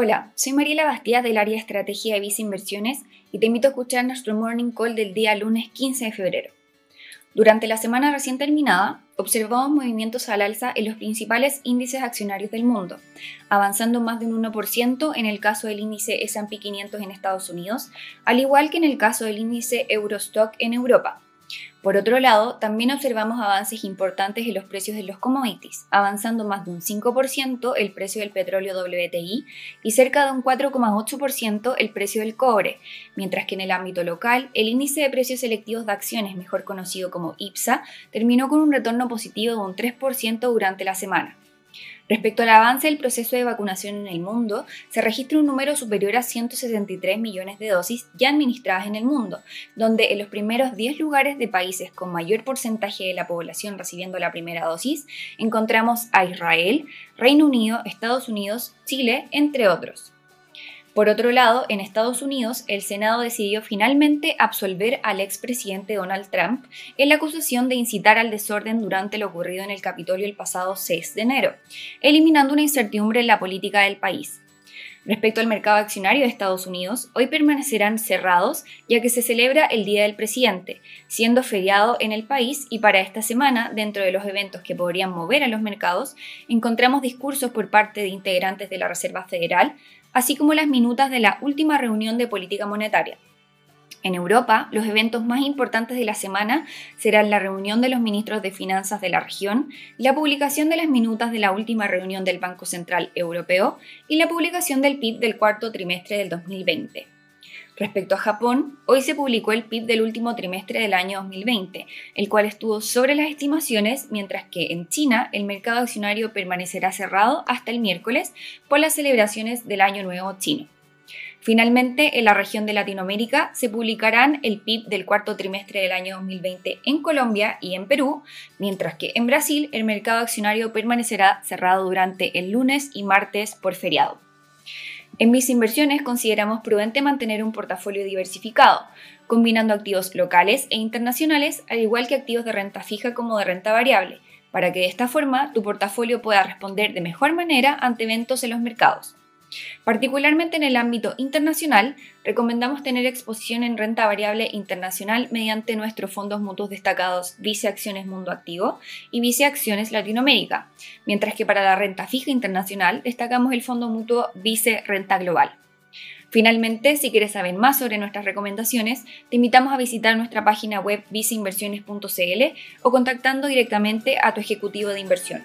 Hola, soy Mariela Bastías del área estrategia de Visa Inversiones y te invito a escuchar nuestro morning call del día lunes 15 de febrero. Durante la semana recién terminada, observamos movimientos al alza en los principales índices accionarios del mundo, avanzando más de un 1% en el caso del índice S&P 500 en Estados Unidos, al igual que en el caso del índice Eurostock en Europa. Por otro lado, también observamos avances importantes en los precios de los commodities, avanzando más de un 5% el precio del petróleo WTI y cerca de un 4,8% el precio del cobre, mientras que en el ámbito local, el índice de precios selectivos de acciones, mejor conocido como IPSA, terminó con un retorno positivo de un 3% durante la semana. Respecto al avance del proceso de vacunación en el mundo, se registra un número superior a 163 millones de dosis ya administradas en el mundo, donde en los primeros 10 lugares de países con mayor porcentaje de la población recibiendo la primera dosis encontramos a Israel, Reino Unido, Estados Unidos, Chile, entre otros. Por otro lado, en Estados Unidos, el Senado decidió finalmente absolver al expresidente Donald Trump en la acusación de incitar al desorden durante lo ocurrido en el Capitolio el pasado 6 de enero, eliminando una incertidumbre en la política del país. Respecto al mercado accionario de Estados Unidos, hoy permanecerán cerrados ya que se celebra el Día del Presidente, siendo feriado en el país y para esta semana, dentro de los eventos que podrían mover a los mercados, encontramos discursos por parte de integrantes de la Reserva Federal, así como las minutas de la última reunión de política monetaria. En Europa, los eventos más importantes de la semana serán la reunión de los ministros de Finanzas de la región, la publicación de las minutas de la última reunión del Banco Central Europeo y la publicación del PIB del cuarto trimestre del 2020. Respecto a Japón, hoy se publicó el PIB del último trimestre del año 2020, el cual estuvo sobre las estimaciones, mientras que en China el mercado accionario permanecerá cerrado hasta el miércoles por las celebraciones del Año Nuevo chino. Finalmente, en la región de Latinoamérica se publicarán el PIB del cuarto trimestre del año 2020 en Colombia y en Perú, mientras que en Brasil el mercado accionario permanecerá cerrado durante el lunes y martes por feriado. En mis inversiones consideramos prudente mantener un portafolio diversificado, combinando activos locales e internacionales, al igual que activos de renta fija como de renta variable, para que de esta forma tu portafolio pueda responder de mejor manera ante eventos en los mercados. Particularmente en el ámbito internacional, recomendamos tener exposición en renta variable internacional mediante nuestros fondos mutuos destacados Vice Acciones Mundo Activo y Vice Acciones Latinoamérica, mientras que para la renta fija internacional destacamos el fondo mutuo Vice Renta Global. Finalmente, si quieres saber más sobre nuestras recomendaciones, te invitamos a visitar nuestra página web viceinversiones.cl o contactando directamente a tu ejecutivo de inversión.